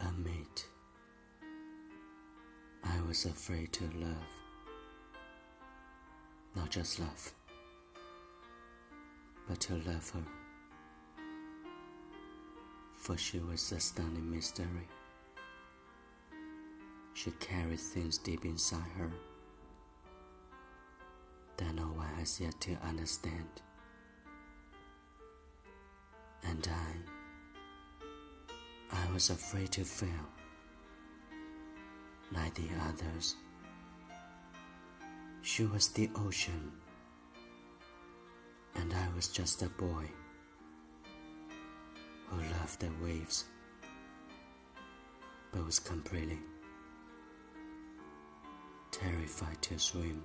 Admit, I I was afraid to love. Not just love, but to love her. For she was a stunning mystery. She carried things deep inside her that no one has yet to understand. Was afraid to fail like the others. She was the ocean, and I was just a boy who loved the waves, but was completely terrified to swim.